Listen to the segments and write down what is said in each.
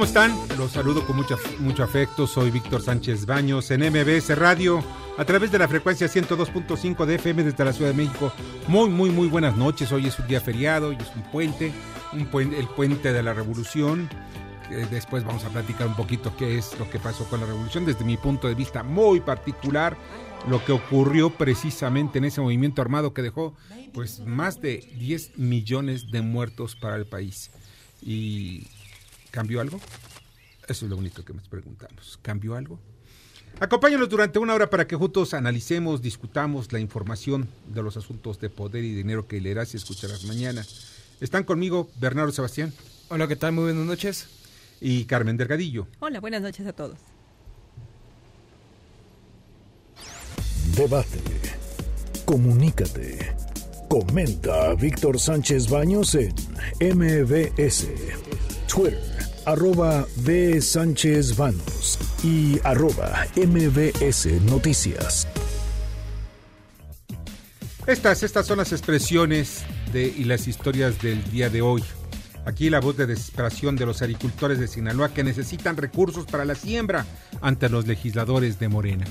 ¿Cómo están? Los saludo con mucho, mucho afecto. Soy Víctor Sánchez Baños en MBS Radio a través de la frecuencia 102.5 de FM desde la Ciudad de México. Muy, muy, muy buenas noches. Hoy es un día feriado, hoy es un puente, un puente el puente de la Revolución. Eh, Después vamos a platicar un poquito qué es lo que pasó con la Revolución desde mi punto de vista muy particular. Lo que ocurrió precisamente en ese movimiento armado que dejó pues más de 10 millones de muertos para el país. Y ¿Cambió algo? Eso es lo único que nos preguntamos. ¿Cambió algo? Acompáñanos durante una hora para que juntos analicemos, discutamos la información de los asuntos de poder y dinero que leerás y escucharás mañana. Están conmigo Bernardo Sebastián Hola, ¿qué tal? Muy buenas noches. y Carmen Delgadillo. Hola, buenas noches a todos. Debate. Comunícate. Comenta a Víctor Sánchez Baños en MBS. Twitter, arroba B. Sánchez Baños y arroba MBS Noticias. Estas, estas son las expresiones de, y las historias del día de hoy. Aquí la voz de desesperación de los agricultores de Sinaloa que necesitan recursos para la siembra ante los legisladores de Morena.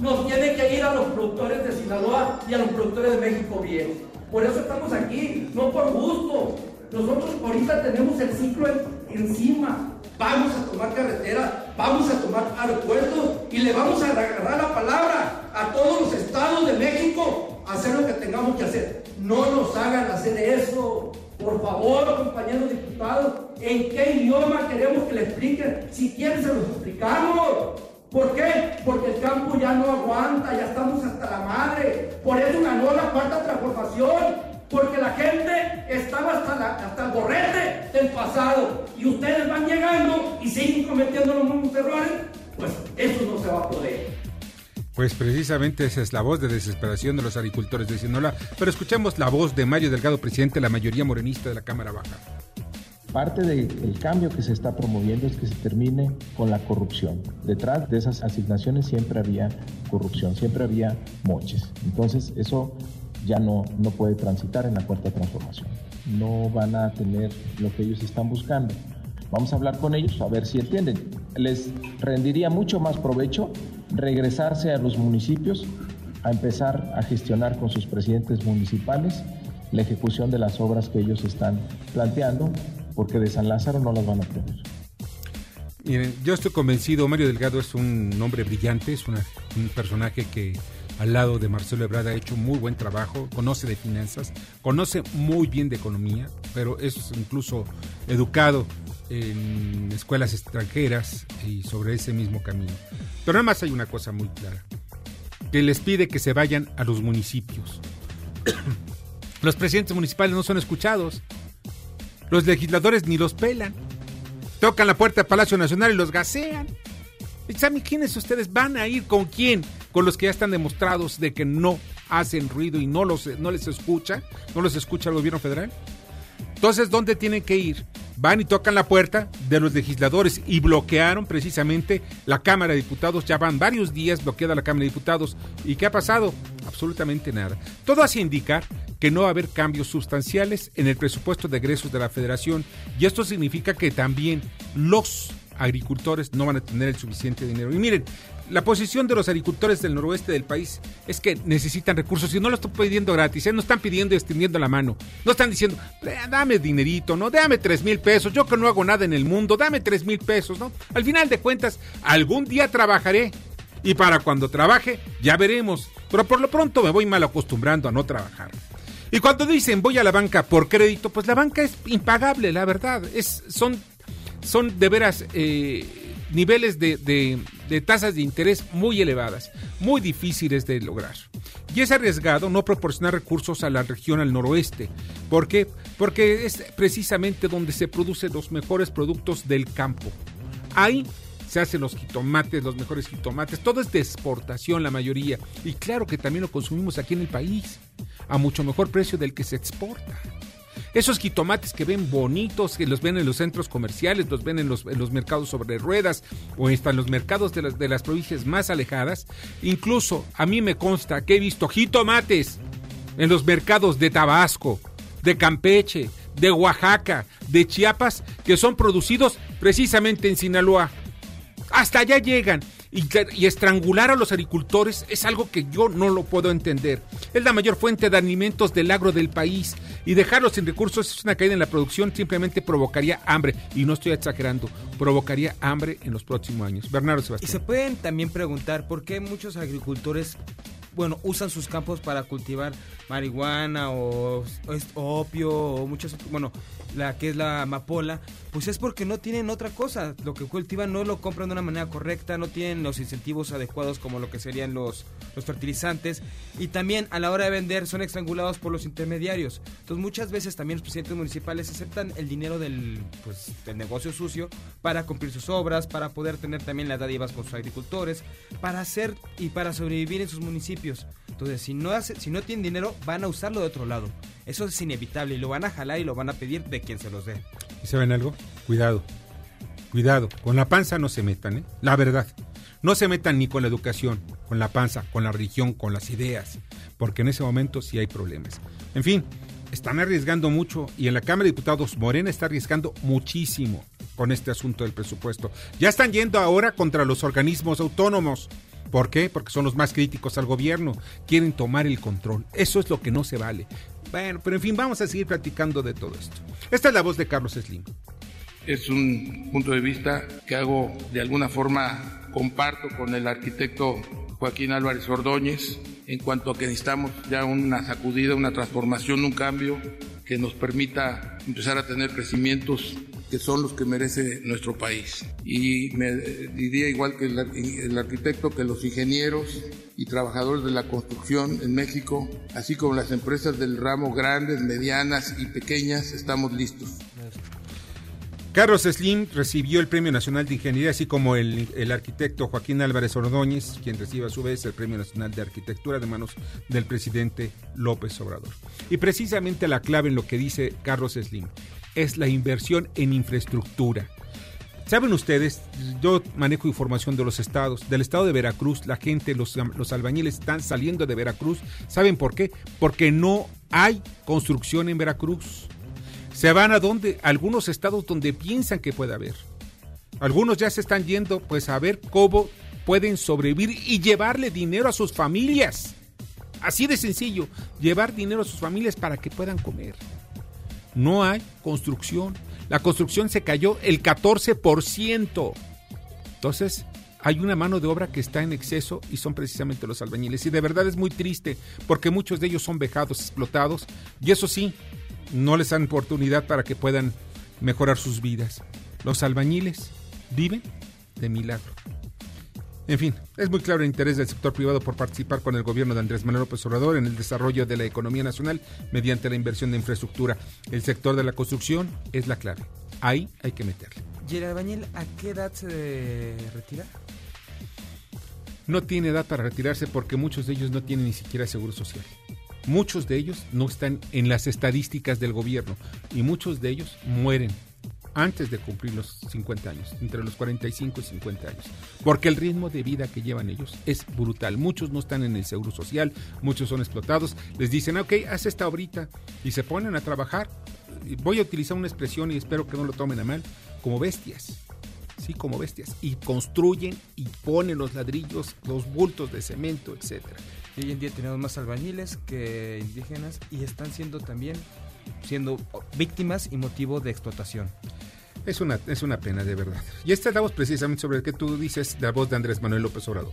Nos tiene que ir a los productores de Sinaloa y a los productores de México bien. Por eso estamos aquí, no por gusto. Nosotros ahorita tenemos el ciclo en- encima. Vamos a tomar carretera, vamos a tomar aeropuertos y le vamos a agarrar la palabra a todos los estados de México a hacer lo que tengamos que hacer. No nos hagan hacer eso. Por favor, compañeros diputados, ¿en qué idioma queremos que le expliquen? Si quieren, se los explicamos. ¿Por qué? Porque el campo ya no aguanta, ya estamos hasta la madre. Por eso ganó la cuarta transformación. Porque la gente estaba hasta, la- hasta el borrete del pasado. Y ustedes van llegando y siguen cometiendo los mismos errores. Pues eso no se va a poder. Pues precisamente esa es la voz de desesperación de los agricultores de Sinaloa. Pero escuchemos la voz de Mario Delgado, presidente de la mayoría morenista de la Cámara Baja. Parte del cambio que se está promoviendo es que se termine con la corrupción. Detrás de esas asignaciones siempre había corrupción, siempre había moches. Entonces eso ya no, no puede transitar en la cuarta transformación. No van a tener lo que ellos están buscando. Vamos a hablar con ellos a ver si entienden. Les rendiría mucho más provecho regresarse a los municipios a empezar a gestionar con sus presidentes municipales la ejecución de las obras que ellos están planteando, porque de San Lázaro no las van a tener. Miren, yo estoy convencido, Mario Delgado es un hombre brillante, es una- un personaje que al lado de Marcelo Ebrard ha hecho muy buen trabajo, conoce de finanzas, conoce muy bien de economía, pero es incluso educado en escuelas extranjeras y sobre ese mismo camino. Pero nada más hay una cosa muy clara, que les pide que se vayan a los municipios. los presidentes municipales no son escuchados, los legisladores ni los pelan tocan la puerta del Palacio Nacional y los gasean. ¿Y ¿Saben quiénes ustedes van a ir con quién? Con los que ya están demostrados de que no hacen ruido y no, los, no les escucha, no los escucha el gobierno federal. Entonces, ¿dónde tienen que ir? Van y tocan la puerta de los legisladores y bloquearon precisamente la Cámara de Diputados. Ya van varios días bloqueada la Cámara de Diputados. ¿Y qué ha pasado? Absolutamente nada. Todo hace indicar que no va a haber cambios sustanciales en el presupuesto de egresos de la Federación y esto significa que también los agricultores no van a tener el suficiente dinero. Y miren, la posición de los agricultores del noroeste del país es que necesitan recursos y no lo están pidiendo gratis, ¿eh? no están pidiendo y extendiendo la mano. No están diciendo, "Eh, dame dinerito, ¿no? Dame tres mil pesos, yo que no hago nada en el mundo, dame tres mil pesos, ¿no? Al final de cuentas, algún día trabajaré y para cuando trabaje ya veremos. Pero por lo pronto me voy mal acostumbrando a no trabajar. Y cuando dicen voy a la banca por crédito, pues la banca es impagable, la verdad. Es, son son de veras eh, niveles de, de tasas de interés muy elevadas, muy difíciles de lograr. Y es arriesgado no proporcionar recursos a la región al noroeste. ¿Por qué? Porque es precisamente donde se producen los mejores productos del campo. Ahí se hacen los jitomates, los mejores jitomates, todo es de exportación la mayoría. Y claro que también lo consumimos aquí en el país, a mucho mejor precio del que se exporta. Esos jitomates que ven bonitos, que los ven en los centros comerciales, los ven en los, en mercados sobre ruedas o están los mercados de las, de las provincias más alejadas. Incluso a mí me consta que he visto jitomates en los mercados de Tabasco, de Campeche, de Oaxaca, de Chiapas, que son producidos precisamente en Sinaloa. Hasta allá llegan. Y, y, estrangular a los agricultores es algo que yo no lo puedo entender. Es la mayor fuente de alimentos del agro del país y dejarlos sin recursos es una caída en la producción, simplemente provocaría hambre. Y no estoy exagerando, provocaría hambre en los próximos años. Bernardo Sebastián. Y se pueden también preguntar por qué muchos agricultores bueno, usan sus campos para cultivar marihuana o, opio o muchos, bueno, la que es la amapola, pues es porque no tienen otra cosa. Lo que cultivan no lo compran de una manera correcta, no tienen los incentivos adecuados como lo que serían los, los fertilizantes. Y también a la hora de vender son estrangulados por los intermediarios. Entonces muchas veces también los presidentes municipales aceptan el dinero del, pues, del negocio sucio para cumplir sus obras, para poder tener también las dádivas con sus agricultores, para hacer y para sobrevivir en sus municipios. Entonces, si no, tienen dinero, van a usarlo de otro lado. Eso es inevitable y lo van a jalar y lo van a pedir de quien se los dé. ¿Y saben algo? Cuidado. Cuidado. Con la panza no se metan, ¿eh? La verdad. No se metan ni con la educación, con la panza, con la religión, con las ideas. Porque en ese momento sí hay problemas. En fin, están arriesgando mucho y en la Cámara de Diputados Morena está arriesgando muchísimo con este asunto del presupuesto. Ya están yendo ahora contra los organismos autónomos. ¿Por qué? Porque son los más críticos al gobierno. Quieren tomar el control. Eso es lo que no se vale. Bueno, pero en fin, vamos a seguir platicando de todo esto. Esta es la voz de Carlos Slim. Es un punto de vista que hago de alguna forma, comparto con el arquitecto Joaquín Álvarez Ordóñez en cuanto a que necesitamos ya una sacudida, una transformación, un cambio que nos permita empezar a tener crecimientos que son los que merece nuestro país. Y me diría igual que el, arquitecto que los ingenieros y trabajadores de la construcción en México, así como las empresas del ramo grandes, medianas y pequeñas, estamos listos. Carlos Slim recibió el Premio Nacional de Ingeniería, así como el, el, arquitecto Joaquín Álvarez Ordóñez, quien recibe a su vez el Premio Nacional de Arquitectura de manos del presidente López Obrador. Y precisamente la clave en lo que dice Carlos Slim es la inversión en infraestructura. Saben ustedes, yo manejo información de los estados, del estado de Veracruz, la gente, los, los albañiles están saliendo de Veracruz. ¿Saben por qué? Porque no hay construcción en Veracruz. Se van a donde, algunos estados donde piensan que puede haber. Algunos ya se están yendo pues a ver cómo pueden sobrevivir y llevarle dinero a sus familias. Así de sencillo, llevar dinero a sus familias para que puedan comer. No hay construcción. La construcción se cayó el 14%. Entonces, hay una mano de obra que está en exceso y son precisamente los albañiles. Y de verdad es muy triste porque muchos de ellos son vejados, explotados. Y eso sí, no les dan oportunidad para que puedan mejorar sus vidas. Los albañiles viven de milagro. En fin, es muy claro el interés del sector privado por participar con el gobierno de Andrés Manuel López Obrador en el desarrollo de la economía nacional mediante la inversión de infraestructura. El sector de la construcción es la clave. Ahí hay que meterle. ¿Y el albañil a qué edad se retira? No tiene edad para retirarse porque muchos de ellos no tienen ni siquiera seguro social. Muchos de ellos no están en las estadísticas del gobierno y muchos de ellos mueren antes de cumplir los 50 años, entre los 45 y 50 años, porque el ritmo de vida que llevan ellos es brutal. Muchos no están en el seguro social, muchos son explotados, les dicen, ok, haz esta ahorita y se ponen a trabajar. Voy a utilizar una expresión y espero que no lo tomen a mal, como bestias. Sí, como bestias. Y construyen y ponen los ladrillos, los bultos de cemento, etcétera. Hoy en día tenemos más albañiles que indígenas y están siendo también siendo víctimas y motivo de explotación. Es una, es una pena, de verdad. Y esta es la voz precisamente sobre el que tú dices, la voz de Andrés Manuel López Obrador.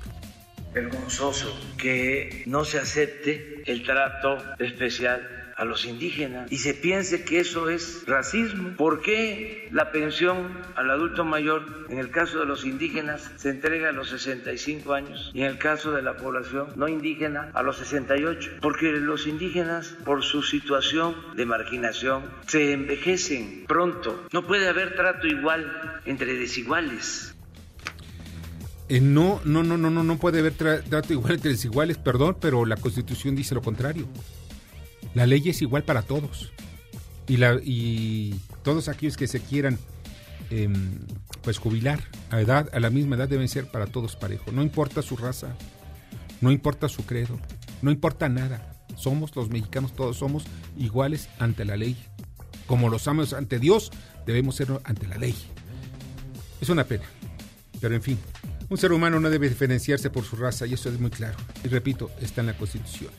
Vergonzoso que no se acepte el trato especial a los indígenas y se piense que eso es racismo. ¿Por qué la pensión al adulto mayor en el caso de los indígenas se entrega a los 65 años y en el caso de la población no indígena a los 68? Porque los indígenas por su situación de marginación se envejecen pronto. No puede haber trato igual entre desiguales. Eh, no, no, no, no, no, no puede haber trato igual entre desiguales, perdón, pero la Constitución dice lo contrario. La ley es igual para todos. Y, la, y todos aquellos que se quieran em, pues jubilar a edad, a la misma edad deben ser para todos parejos. No importa su raza, no importa su credo, no importa nada. Somos los mexicanos, todos somos iguales ante la ley. Como los amos ante Dios, debemos ser ante la ley. Es una pena. Pero en fin, un ser humano no debe diferenciarse por su raza y eso es muy claro. Y repito, está en la Constitución.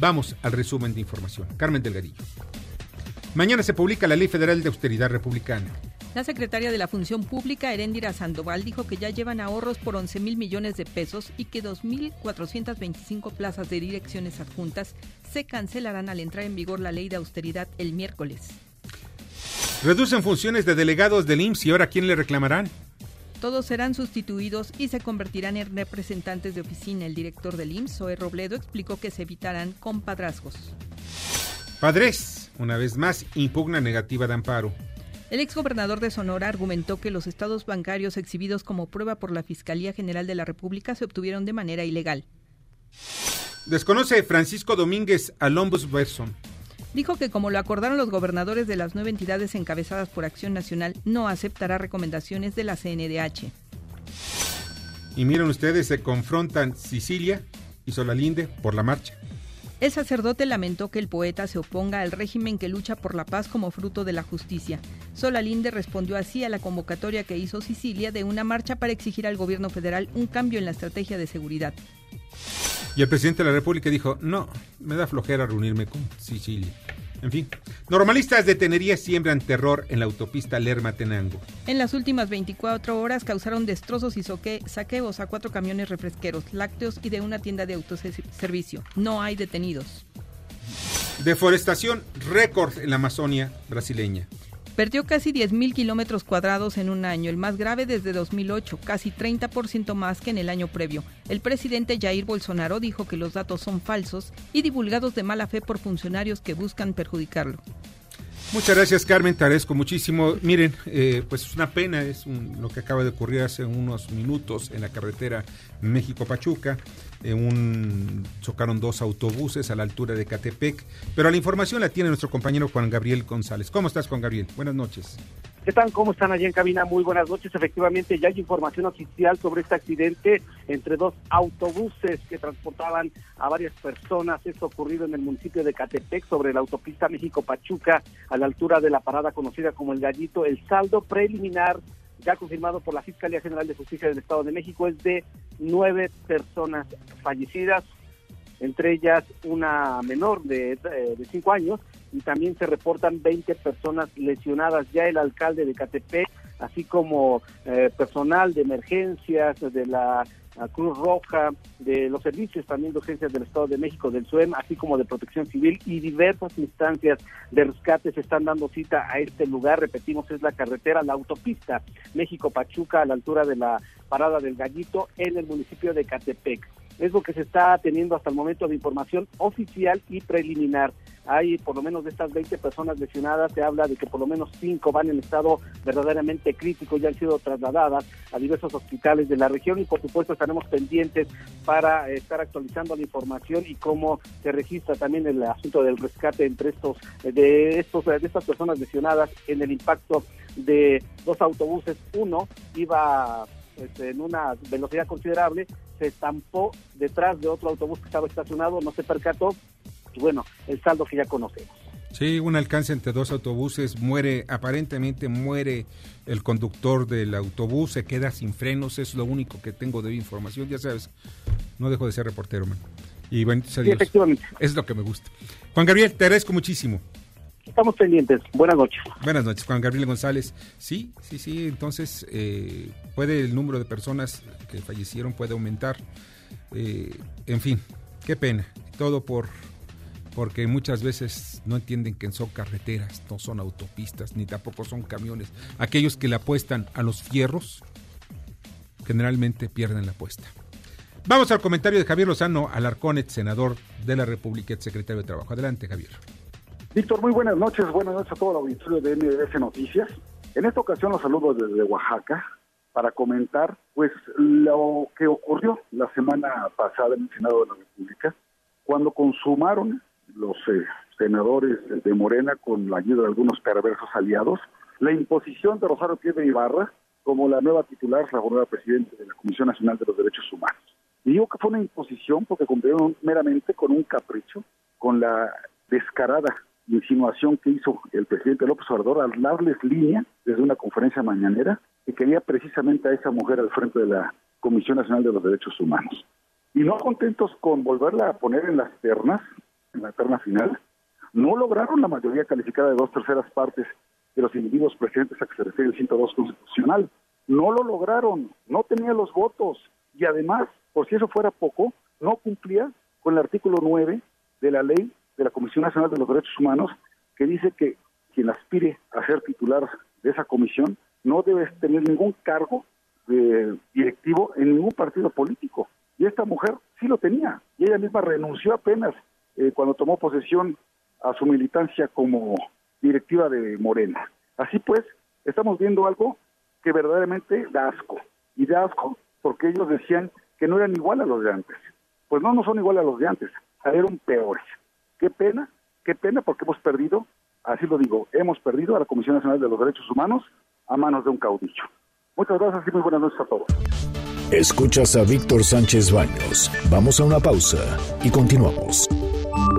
Vamos al resumen de información. Carmen Delgadillo. Mañana se publica la Ley Federal de Austeridad Republicana. La secretaria de la Función Pública, Heréndira Sandoval, dijo que ya llevan ahorros por 11 mil millones de pesos y que 2.425 plazas de direcciones adjuntas se cancelarán al entrar en vigor la ley de austeridad el miércoles. Reducen funciones de delegados del IMSS y ahora ¿quién le reclamarán? Todos serán sustituidos y se convertirán en representantes de oficina. El director del IMSS, Zoe Robledo, explicó que se evitarán compadrazgos. Padres, una vez más, impugna negativa de amparo. El exgobernador de Sonora argumentó que los estados bancarios exhibidos como prueba por la Fiscalía General de la República se obtuvieron de manera ilegal. Desconoce Francisco Domínguez a Lombus Berson. Dijo que como lo acordaron los gobernadores de las nueve entidades encabezadas por Acción Nacional, no aceptará recomendaciones de la CNDH. Y miren ustedes, se confrontan Sicilia y Solalinde por la marcha. El sacerdote lamentó que el poeta se oponga al régimen que lucha por la paz como fruto de la justicia. Solalinde respondió así a la convocatoria que hizo Sicilia de una marcha para exigir al gobierno federal un cambio en la estrategia de seguridad. Y el presidente de la República dijo, no, me da flojera reunirme con Sicilia. En fin, normalistas de Tenería siembran terror en la autopista Lerma-Tenango. En las últimas 24 horas causaron destrozos y saqueos a cuatro camiones refresqueros, lácteos y de una tienda de autoservicio. No hay detenidos. Deforestación récord en la Amazonia brasileña. Perdió casi 10.000 kilómetros cuadrados en un año, el más grave desde 2008, casi 30% más que en el año previo. El presidente Jair Bolsonaro dijo que los datos son falsos y divulgados de mala fe por funcionarios que buscan perjudicarlo. Muchas gracias Carmen, te agradezco muchísimo. Miren, eh, pues es una pena, es lo que acaba de ocurrir hace unos minutos en la carretera México-Pachuca. Un, chocaron dos autobuses a la altura de Catepec, pero la información la tiene nuestro compañero Juan Gabriel González. ¿Cómo estás Juan Gabriel? Buenas noches. ¿Qué tal? ¿Cómo están allí en cabina? Muy buenas noches. Efectivamente, ya hay información oficial sobre este accidente entre dos autobuses que transportaban a varias personas. Esto ocurrido en el municipio de Catepec, sobre la autopista México-Pachuca, a la altura de la parada conocida como El Gallito. El saldo preliminar, confirmado por la Fiscalía General de Justicia del Estado de México, es de nueve personas fallecidas, entre ellas una menor de, eh, de cinco años y también se reportan 20 personas lesionadas. Ya el alcalde de Catepec, así como eh, personal de emergencias de la Cruz Roja, de los servicios también de urgencias del Estado de México, del SUEM, así como de Protección Civil y diversas instancias de rescate se están dando cita a este lugar. Repetimos, es la carretera, la autopista México-Pachuca a la altura de la parada del Gallito en el municipio de Catepec. Es lo que se está teniendo hasta el momento de información oficial y preliminar hay por lo menos de estas 20 personas lesionadas, se habla de que por lo menos 5 van en estado verdaderamente crítico y han sido trasladadas a diversos hospitales de la región y por supuesto estaremos pendientes para estar actualizando la información y cómo se registra también el asunto del rescate entre estos de estos de estas personas lesionadas en el impacto de dos autobuses. Uno iba este, en una velocidad considerable, se estampó detrás de otro autobús que estaba estacionado, no se percató bueno, el saldo que ya conocemos. Sí, un alcance entre dos autobuses, muere, aparentemente muere el conductor del autobús, se queda sin frenos, es lo único que tengo de información, ya sabes, no dejo de ser reportero, man. Y bueno, efectivamente. Es lo que me gusta. Juan Gabriel, te agradezco muchísimo. Estamos pendientes. Buenas noches. Buenas noches, Juan Gabriel González. Sí, sí, sí, entonces eh, puede el número de personas que fallecieron puede aumentar. Eh, en fin, qué pena. Todo por porque muchas veces no entienden que son carreteras, no son autopistas, ni tampoco son camiones. Aquellos que le apuestan a los fierros, generalmente pierden la apuesta. Vamos al comentario de Javier Lozano Alarcón, senador de la República, ex secretario de Trabajo. Adelante, Javier. Víctor, muy buenas noches. Buenas noches a todo el auditorio de MBS Noticias. En esta ocasión los saludo desde Oaxaca para comentar pues lo que ocurrió la semana pasada en el Senado de la República cuando consumaron los eh, senadores de Morena con la ayuda de algunos perversos aliados la imposición de Rosario Piedra Ibarra como la nueva titular, la nueva presidenta de la Comisión Nacional de los Derechos Humanos. Y digo que fue una imposición porque cumplieron meramente con un capricho, con la descarada insinuación que hizo el presidente López Obrador al darles línea desde una conferencia mañanera que quería precisamente a esa mujer al frente de la Comisión Nacional de los Derechos Humanos. Y no contentos con volverla a poner en las ternas, en la terna final, no lograron la mayoría calificada de dos terceras partes de los individuos presentes a que se refiere el 102 constitucional. No lo lograron, no tenía los votos y además, por si eso fuera poco, no cumplía con el artículo 9 de la ley de la Comisión Nacional de los Derechos Humanos que dice que quien aspire a ser titular de esa comisión no debe tener ningún cargo de directivo en ningún partido político. Y esta mujer sí lo tenía, y ella misma renunció apenas eh, cuando tomó posesión a su militancia como directiva de Morena. Así pues, estamos viendo algo que verdaderamente da asco, y da asco porque ellos decían que no eran igual a los de antes. Pues no, no son igual a los de antes, eran peores. Qué pena, qué pena porque hemos perdido, así lo digo, hemos perdido a la Comisión Nacional de los Derechos Humanos a manos de un caudillo. Muchas gracias y muy buenas noches a todos. Escuchas a Víctor Sánchez Baños. Vamos a una pausa y continuamos.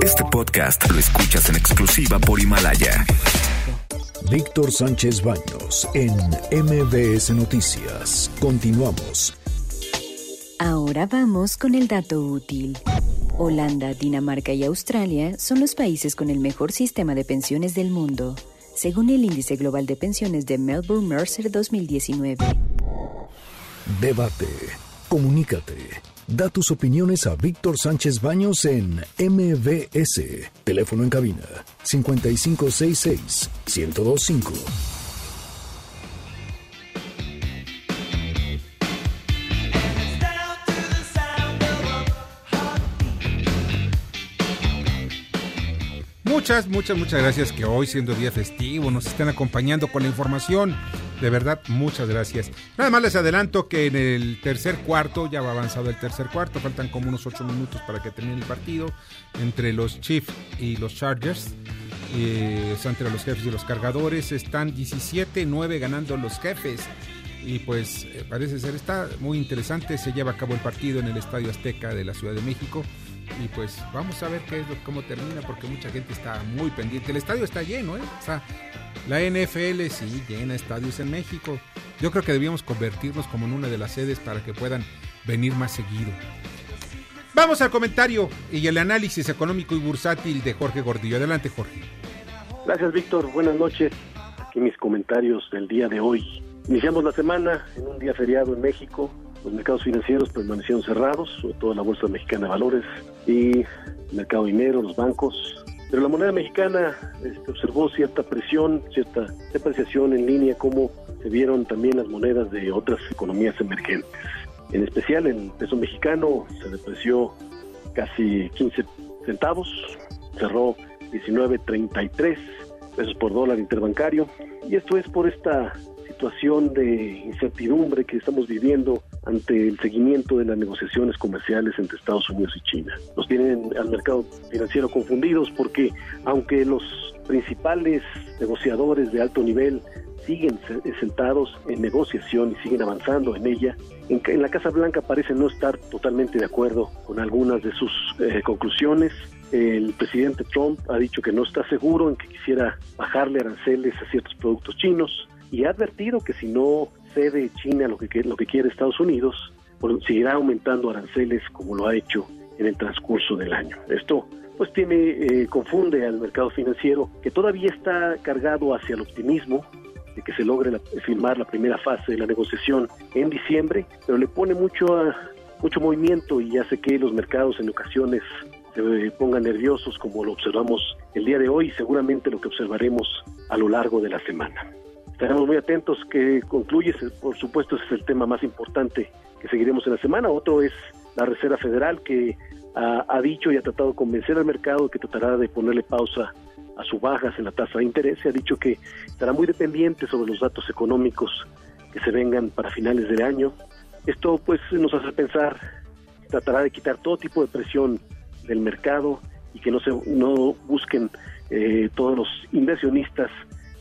Este podcast lo escuchas en exclusiva por Himalaya. Víctor Sánchez Baños en MBS Noticias. Continuamos. Ahora vamos con el dato útil. Holanda, Dinamarca y Australia son los países con el mejor sistema de pensiones del mundo, según el Índice Global de Pensiones de Melbourne Mercer 2019. Debate. Comunícate. Da tus opiniones a Víctor Sánchez Baños en MBS. Teléfono en cabina 5566 1025. Muchas, muchas, muchas gracias que hoy siendo día festivo nos estén acompañando con la información. De verdad, muchas gracias. Nada más les adelanto que en el tercer cuarto, ya va avanzado el tercer cuarto, faltan como unos ocho minutos para que termine el partido entre los Chiefs y los Chargers. Eh, entre los jefes y los cargadores están 17-9 ganando los jefes y pues eh, parece ser está muy interesante se lleva a cabo el partido en el Estadio Azteca de la Ciudad de México y pues vamos a ver qué es lo, cómo termina porque mucha gente está muy pendiente. El estadio está lleno, ¿eh? O sea, la NFL sí llena estadios en México. Yo creo que debíamos convertirnos como en una de las sedes para que puedan venir más seguido. Vamos al comentario y el análisis económico y bursátil de Jorge Gordillo. Adelante, Jorge. Gracias, Víctor. Buenas noches. Aquí mis comentarios del día de hoy. Iniciamos la semana en un día feriado en México, los mercados financieros permanecieron cerrados, sobre todo la Bolsa Mexicana de Valores y el mercado dinero, los bancos. Pero la moneda mexicana este, observó cierta presión, cierta depreciación en línea, como se vieron también las monedas de otras economías emergentes. En especial el peso mexicano se depreció casi 15 centavos, cerró 19.33 pesos por dólar interbancario, y esto es por esta situación de incertidumbre que estamos viviendo ante el seguimiento de las negociaciones comerciales entre Estados Unidos y China. Nos tienen al mercado financiero confundidos porque aunque los principales negociadores de alto nivel siguen sentados en negociación y siguen avanzando en ella, en, la Casa Blanca parece no estar totalmente de acuerdo con algunas de sus eh, conclusiones. El presidente Trump ha dicho que no está seguro en que quisiera bajarle aranceles a ciertos productos chinos y ha advertido que si no cede China lo que, lo que quiere Estados Unidos, seguirá aumentando aranceles como lo ha hecho en el transcurso del año. Esto pues tiene eh, confunde al mercado financiero que todavía está cargado hacia el optimismo de que se logre firmar la primera fase de la negociación en diciembre, pero le pone mucho mucho movimiento y hace que los mercados en ocasiones se pongan nerviosos como lo observamos el día de hoy y seguramente lo que observaremos a lo largo de la semana. Estaremos muy atentos que concluye, por supuesto ese es el tema más importante que seguiremos en la semana. Otro es la Reserva Federal que ha, dicho y ha tratado de convencer al mercado que tratará de ponerle pausa a sus bajas en la tasa de interés. Se ha dicho que estará muy dependiente sobre los datos económicos que se vengan para finales del año. Esto pues nos hace pensar, tratará de quitar todo tipo de presión del mercado y que no se no busquen eh, todos los inversionistas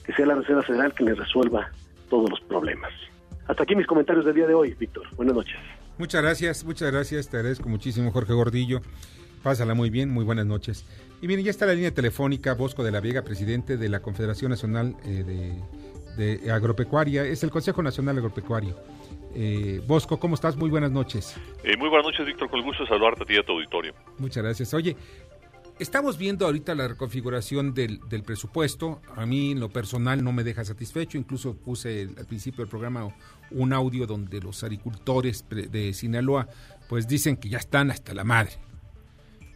que sea la Reserva Federal que les resuelva todos los problemas. Hasta aquí mis comentarios del día de hoy, Víctor. Buenas noches. Muchas gracias, muchas gracias, te agradezco muchísimo Jorge Gordillo. Pásala muy bien, muy buenas noches. Y bien, ya está la línea telefónica Bosco de la Vega, presidente de la Confederación Nacional eh, de, Agropecuaria, es el Consejo Nacional Agropecuario. Eh, Bosco, ¿cómo estás? Muy buenas noches. Eh, muy buenas noches, Víctor, con el gusto de saludarte a ti y a tu auditorio. Muchas gracias. Oye, estamos viendo ahorita la reconfiguración del, presupuesto. A mí, en lo personal, no me deja satisfecho. Incluso puse al principio del programa un audio donde los agricultores de Sinaloa pues dicen que ya están hasta la madre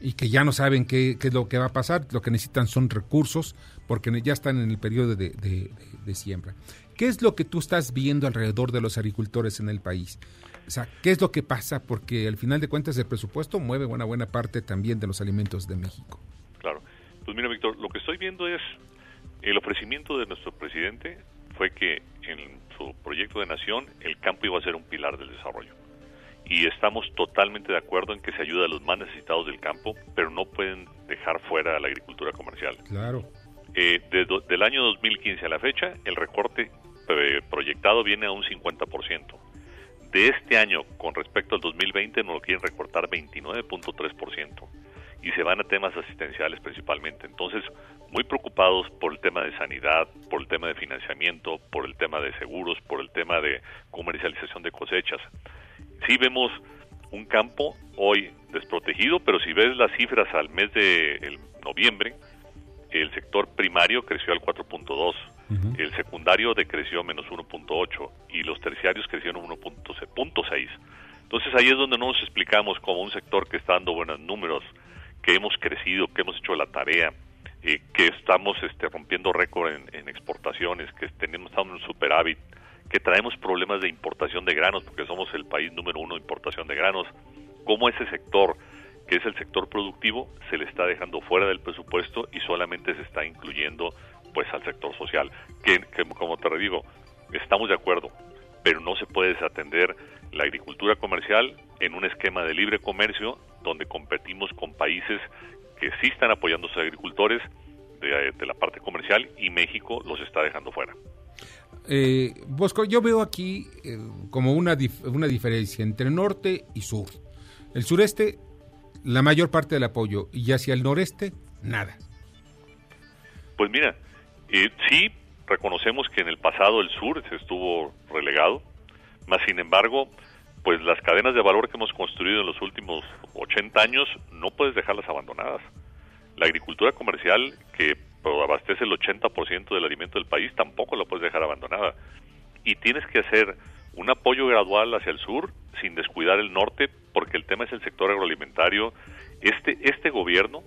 y que ya no saben qué, es lo que va a pasar, lo que necesitan son recursos porque ya están en el periodo de, de, siembra. ¿Qué es lo que tú estás viendo alrededor de los agricultores en el país? O sea, ¿qué es lo que pasa? Porque al final de cuentas el presupuesto mueve una buena parte también de los alimentos de México. Claro. Pues mira, Víctor, lo que estoy viendo es el ofrecimiento de nuestro presidente fue que en su proyecto de nación el campo iba a ser un pilar del desarrollo y estamos totalmente de acuerdo en que se ayuda a los más necesitados del campo, pero no pueden dejar fuera a la agricultura comercial. Claro. Eh, desde del año 2015 a la fecha, el recorte eh, proyectado viene a un 50%. De este año, con respecto al 2020, nos lo quieren recortar 29.3% y se van a temas asistenciales principalmente. Entonces, muy preocupados por el tema de sanidad, por el tema de financiamiento, por el tema de seguros, por el tema de comercialización de cosechas sí vemos un campo hoy desprotegido, pero si ves las cifras al mes de noviembre, el sector primario creció al 4.2, el secundario decreció menos 1.8 y los terciarios crecieron 1.6. Entonces ahí es donde nos explicamos como un sector que está dando buenos números, que hemos crecido, que hemos hecho la tarea, eh, que estamos este, rompiendo récord en, exportaciones, que tenemos estamos en superávit, que traemos problemas de importación de granos, porque somos el país número uno de importación de granos, cómo ese sector, que es el sector productivo, se le está dejando fuera del presupuesto y solamente se está incluyendo pues al sector social, que, como te digo, estamos de acuerdo, pero no se puede desatender la agricultura comercial en un esquema de libre comercio donde competimos con países que sí están apoyando a sus agricultores de, de la parte comercial y México los está dejando fuera. Eh, Bosco, yo veo aquí eh, como una, una diferencia entre norte y sur. El sureste, la mayor parte del apoyo, y hacia el noreste, nada. Pues mira, eh, sí reconocemos que en el pasado el sur se estuvo relegado, más sin embargo, pues las cadenas de valor que hemos construido en los últimos 80 años no puedes dejarlas abandonadas. La agricultura comercial que abastece el 80% del alimento del país, tampoco lo puedes dejar abandonada. Y tienes que hacer un apoyo gradual hacia el sur sin descuidar el norte, porque el tema es el sector agroalimentario. Este, este gobierno,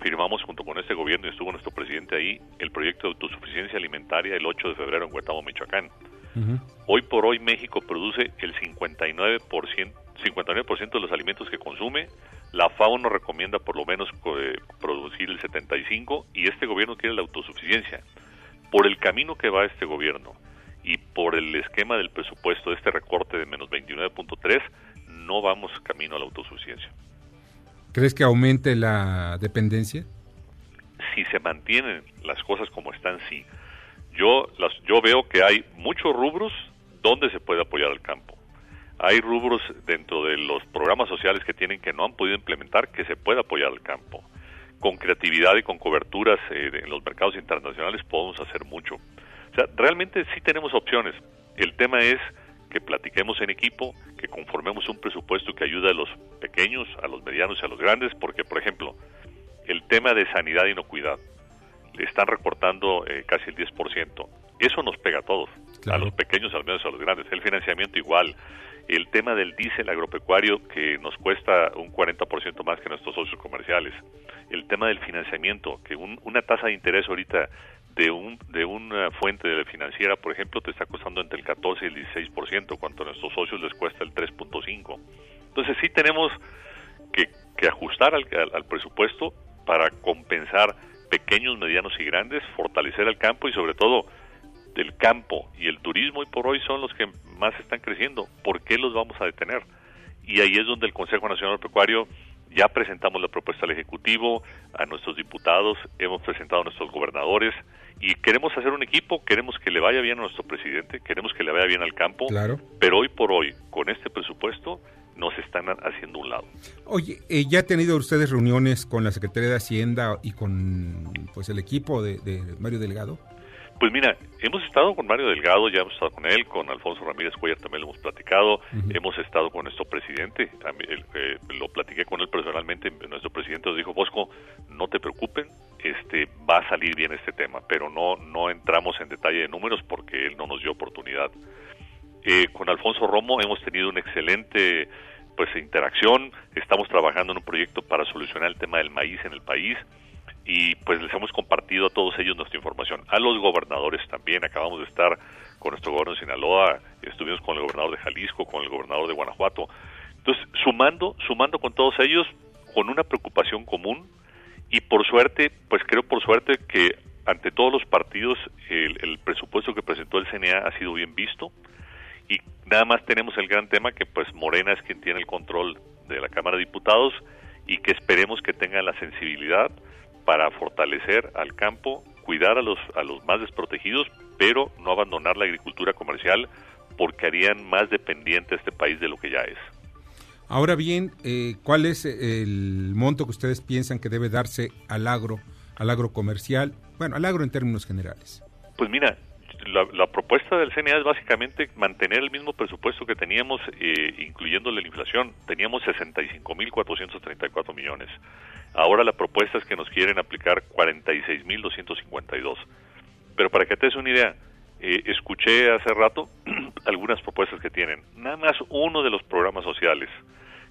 firmamos junto con este gobierno y estuvo nuestro presidente ahí, el proyecto de autosuficiencia alimentaria el 8 de febrero en Huetamo, Michoacán. Hoy por hoy México produce el 59%, 59 de los alimentos que consume, la FAO nos recomienda por lo menos eh, producir el 75 y este gobierno quiere la autosuficiencia. Por el camino que va este gobierno y por el esquema del presupuesto de este recorte de menos 29.3, no vamos camino a la autosuficiencia. ¿Crees que aumente la dependencia? Si se mantienen las cosas como están, sí. Yo, las, yo veo que hay muchos rubros donde se puede apoyar al campo hay rubros dentro de los programas sociales que tienen que no han podido implementar que se puede apoyar al campo. Con creatividad y con coberturas eh, en los mercados internacionales podemos hacer mucho. O sea, realmente sí tenemos opciones. El tema es que platiquemos en equipo, que conformemos un presupuesto que ayude a los pequeños, a los medianos y a los grandes, porque, por ejemplo, el tema de sanidad y inocuidad, le están recortando eh, casi el 10%. Eso nos pega a todos, a los pequeños, a los medianos y a los grandes. El financiamiento igual, el tema del diésel agropecuario que nos cuesta un 40% más que nuestros socios comerciales, el tema del financiamiento, que una tasa de interés ahorita de un de una fuente financiera, por ejemplo, te está costando entre el 14 y el 16%, cuando a nuestros socios les cuesta el 3.5. Entonces sí tenemos que, ajustar al, al presupuesto para compensar pequeños, medianos y grandes, fortalecer el campo y sobre todo el campo y el turismo y por hoy son los que más están creciendo. ¿Por qué los vamos a detener? Y ahí es donde el Consejo Nacional Pecuario ya presentamos la propuesta al Ejecutivo, a nuestros diputados, hemos presentado a nuestros gobernadores y queremos hacer un equipo, queremos que le vaya bien a nuestro presidente, queremos que le vaya bien al campo, claro. pero hoy por hoy, con este presupuesto, nos están haciendo un lado. Oye, eh, ¿ya han tenido ustedes reuniones con la Secretaría de Hacienda y con pues el equipo de, Mario Delgado? Pues mira, hemos estado con Mario Delgado, ya hemos estado con él, con Alfonso Ramírez Cuellar también lo hemos platicado, hemos estado con nuestro presidente, eh, lo platiqué con él personalmente, nuestro presidente nos dijo, Bosco, no te preocupen, este va a salir bien este tema, pero no, no entramos en detalle de números porque él no nos dio oportunidad. Eh, con Alfonso Romo hemos tenido una excelente pues interacción, estamos trabajando en un proyecto para solucionar el tema del maíz en el país y pues les hemos compartido a todos ellos nuestra información, a los gobernadores también, acabamos de estar con nuestro gobernador de Sinaloa, estuvimos con el gobernador de Jalisco, con el gobernador de Guanajuato, entonces sumando, sumando con todos ellos, con una preocupación común y por suerte, pues creo por suerte que ante todos los partidos el, el presupuesto que presentó el CNA ha sido bien visto, y nada más tenemos el gran tema que pues Morena es quien tiene el control de la Cámara de Diputados y que esperemos que tengan la sensibilidad para fortalecer al campo, cuidar a los a los más desprotegidos, pero no abandonar la agricultura comercial porque harían más dependiente a este país de lo que ya es. Ahora bien, eh, ¿cuál es el monto que ustedes piensan que debe darse al agro, al agro comercial, bueno, al agro en términos generales? Pues mira, la, propuesta del CNA es básicamente mantener el mismo presupuesto que teníamos, eh, incluyéndole la inflación. Teníamos 65.434 millones. Ahora la propuesta es que nos quieren aplicar 46.252. Pero para que te des una idea, eh, escuché hace rato algunas propuestas que tienen. Nada más uno de los programas sociales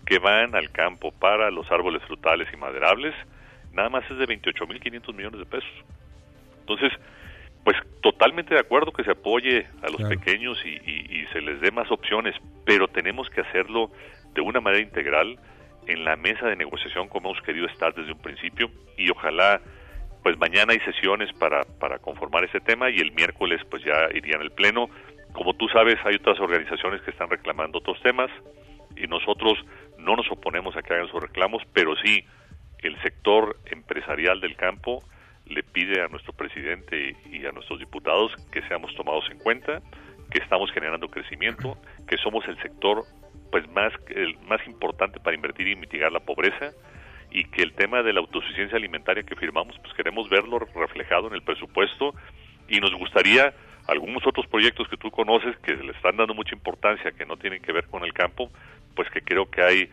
que van al campo para los árboles frutales y maderables, nada más es de 28.500 millones de pesos. Entonces, pues totalmente de acuerdo que se apoye a los pequeños y, se les dé más opciones, pero tenemos que hacerlo de una manera integral en la mesa de negociación como hemos querido estar desde un principio y ojalá pues mañana hay sesiones para, para conformar ese tema y el miércoles pues ya iría en el pleno. Como tú sabes hay otras organizaciones que están reclamando otros temas y nosotros no nos oponemos a que hagan sus reclamos, pero sí el sector empresarial del campo le pide a nuestro presidente y a nuestros diputados que seamos tomados en cuenta, que estamos generando crecimiento, que somos el sector pues más el más importante para invertir y mitigar la pobreza y que el tema de la autosuficiencia alimentaria que firmamos pues queremos verlo reflejado en el presupuesto y nos gustaría algunos otros proyectos que tú conoces que le están dando mucha importancia que no tienen que ver con el campo pues que creo que hay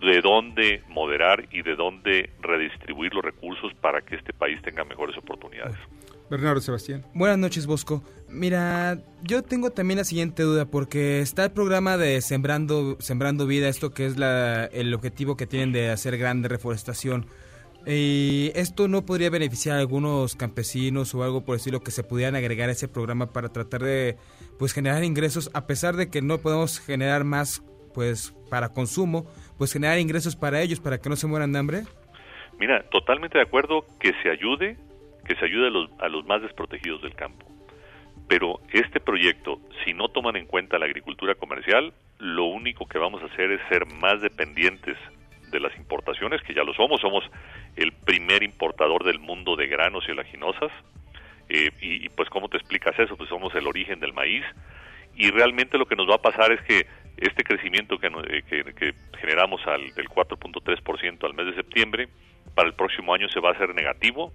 de dónde moderar y de dónde redistribuir los recursos para que este país tenga mejores oportunidades. Bernardo Sebastián. Buenas noches, Bosco. Mira, yo tengo también la siguiente duda, porque está el programa de Sembrando, Sembrando Vida, esto que es la, el objetivo que tienen de hacer grande reforestación. Y esto no podría beneficiar a algunos campesinos o algo por decirlo que se pudieran agregar a ese programa para tratar de pues generar ingresos a pesar de que no podemos generar más pues para consumo, pues generar ingresos para ellos, para que no se mueran de hambre? Mira, totalmente de acuerdo que se ayude, que se ayude a los, más desprotegidos del campo. Pero este proyecto, si no toman en cuenta la agricultura comercial, lo único que vamos a hacer es ser más dependientes de las importaciones, que ya lo somos, somos el primer importador del mundo de granos y oleaginosas. Eh, y, y, pues, ¿cómo te explicas eso? Pues somos el origen del maíz. Y realmente lo que nos va a pasar es que este crecimiento que, que, generamos al, del 4.3% al mes de septiembre, para el próximo año se va a hacer negativo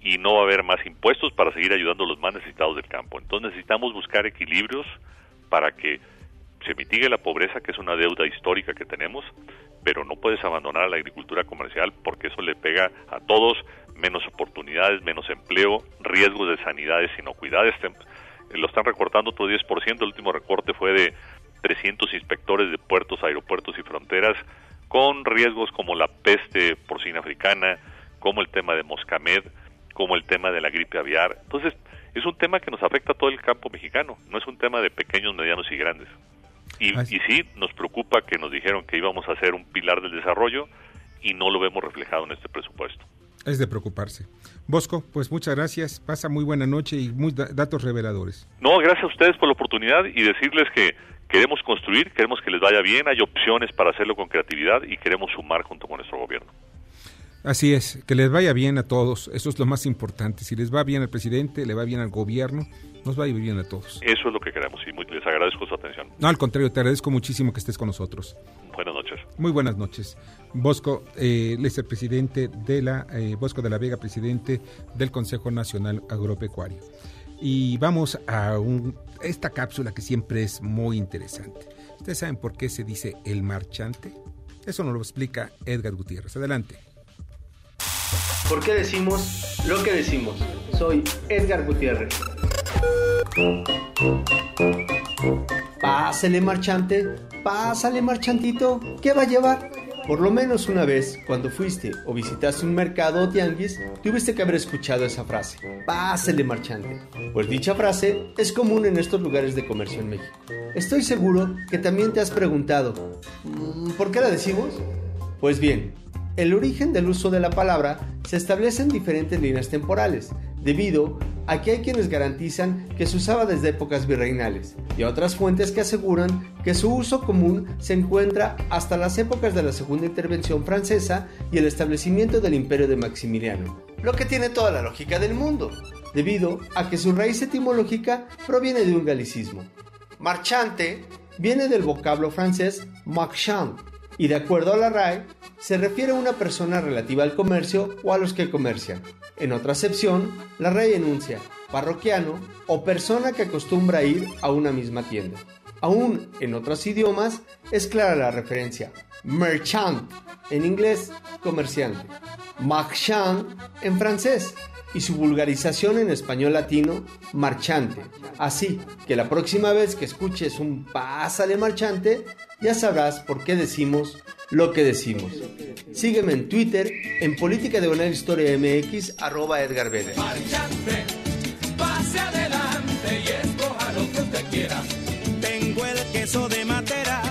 y no va a haber más impuestos para seguir ayudando a los más necesitados del campo. Entonces necesitamos buscar equilibrios para que se mitigue la pobreza, que es una deuda histórica que tenemos, pero no puedes abandonar la agricultura comercial porque eso le pega a todos, menos oportunidades, menos empleo, riesgos de sanidades, inocuidades. Lo están recortando otro 10%, el último recorte fue de 300 inspectores de puertos, aeropuertos y fronteras con riesgos como la peste porcina africana, como el tema de Moscamed, como el tema de la gripe aviar. Entonces, es un tema que nos afecta a todo el campo mexicano, no es un tema de pequeños, medianos y grandes. Y, y sí, nos preocupa que nos dijeron que íbamos a ser un pilar del desarrollo y no lo vemos reflejado en este presupuesto. Es de preocuparse. Bosco, pues muchas gracias. Pasa muy buena noche y muy datos reveladores. No, gracias a ustedes por la oportunidad y decirles que queremos construir, queremos que les vaya bien, hay opciones para hacerlo con creatividad y queremos sumar junto con nuestro gobierno. Así es, que les vaya bien a todos, eso es lo más importante. Si les va bien al presidente, le va bien al gobierno, nos va a ir bien a todos. Eso es lo que queremos y les agradezco su atención. No, al contrario, te agradezco muchísimo que estés con nosotros. Buenas noches. Muy buenas noches. Bosco, eh, es el presidente de la, eh, Bosco de la Vega, presidente del Consejo Nacional Agropecuario. Y vamos a un, esta cápsula que siempre es muy interesante. ¿Ustedes saben por qué se dice el marchante? Eso nos lo explica Edgar Gutiérrez. Adelante. ¿Por qué decimos lo que decimos? Soy Edgar Gutiérrez. Pásale marchante, pásale marchantito, ¿qué va a llevar? Por lo menos una vez, cuando fuiste o visitaste un mercado o tianguis, tuviste que haber escuchado esa frase. Pásale marchante. Pues dicha frase es común en estos lugares de comercio en México. Estoy seguro que también te has preguntado, mm, ¿por qué la decimos? Pues bien, el origen del uso de la palabra se establece en diferentes líneas temporales, debido a que hay quienes garantizan que se usaba desde épocas virreinales y otras fuentes que aseguran que su uso común se encuentra hasta las épocas de la Segunda Intervención Francesa y el establecimiento del Imperio de Maximiliano, lo que tiene toda la lógica del mundo, debido a que su raíz etimológica proviene de un galicismo. Marchante viene del vocablo francés marchand, y de acuerdo a la RAE, se refiere a una persona relativa al comercio o a los que comercian. En otra acepción, la RAE enuncia parroquiano o persona que acostumbra ir a una misma tienda. Aún en otros idiomas es clara la referencia. Merchant en inglés, comerciante. Marchand en francés y su vulgarización en español latino, marchante. Así que la próxima vez que escuches un pásale marchante, ya sabrás por qué decimos lo que decimos. Sígueme en Twitter, en Política de Buena Historia MX, arroba Edgar Vélez. Marchante, pase adelante y escoja lo que usted quiera. Tengo el queso de matera,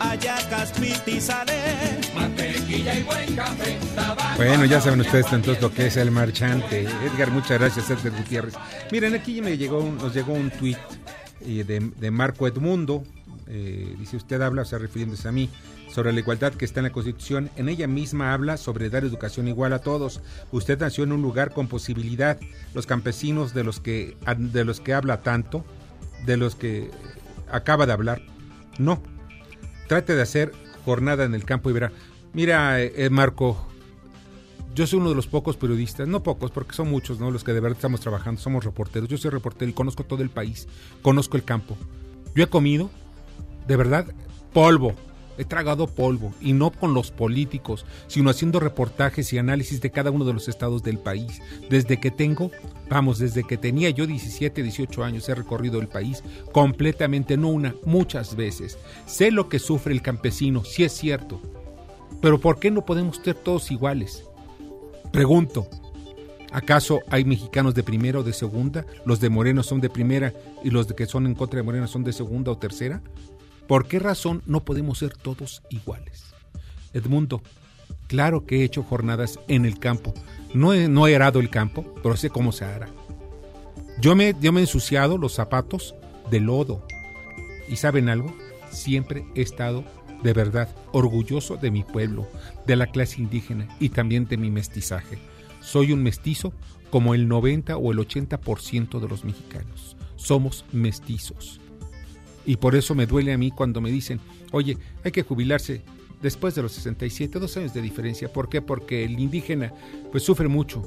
ayacas, sale, mantequilla y buen café. Bueno, ya saben ustedes entonces lo que es el marchante. Edgar, muchas gracias, Edgar Gutiérrez. Miren, aquí me llegó, nos llegó un tuit eh, de, de Marco Edmundo, eh, dice usted habla, o sea, refiriéndose a mí, sobre la igualdad que está en la Constitución. En ella misma habla sobre dar educación igual a todos. Usted nació en un lugar con posibilidad. Los campesinos de los que, de los que habla tanto, de los que acaba de hablar, no. Trate de hacer jornada en el campo y verá. Mira, eh, Marco, yo soy uno de los pocos periodistas, no pocos, porque son muchos, ¿no? Los que de verdad estamos trabajando, somos reporteros. Yo soy reportero y conozco todo el país, conozco el campo. Yo he comido de verdad, polvo. He tragado polvo y no con los políticos, sino haciendo reportajes y análisis de cada uno de los estados del país. Desde que tengo, vamos, desde que tenía yo 17, 18 años he recorrido el país completamente, no una, muchas veces. Sé lo que sufre el campesino, sí es cierto. Pero ¿por qué no podemos ser todos iguales? Pregunto, ¿acaso hay mexicanos de primera o de segunda? ¿Los de Moreno son de primera y los que son en contra de Moreno son de segunda o tercera? ¿Por qué razón no podemos ser todos iguales? Edmundo, claro que he hecho jornadas en el campo. No he, no he el campo, pero sé cómo se hará. Yo me, yo me he ensuciado los zapatos de lodo. ¿Y saben algo? Siempre he estado de verdad orgulloso de mi pueblo, de la clase indígena y también de mi mestizaje. Soy un mestizo como el 90 o el 80% de los mexicanos. Somos mestizos. Y por eso me duele a mí cuando me dicen, oye, hay que jubilarse después de los 67, dos años de diferencia. ¿Por qué? Porque el indígena pues sufre mucho.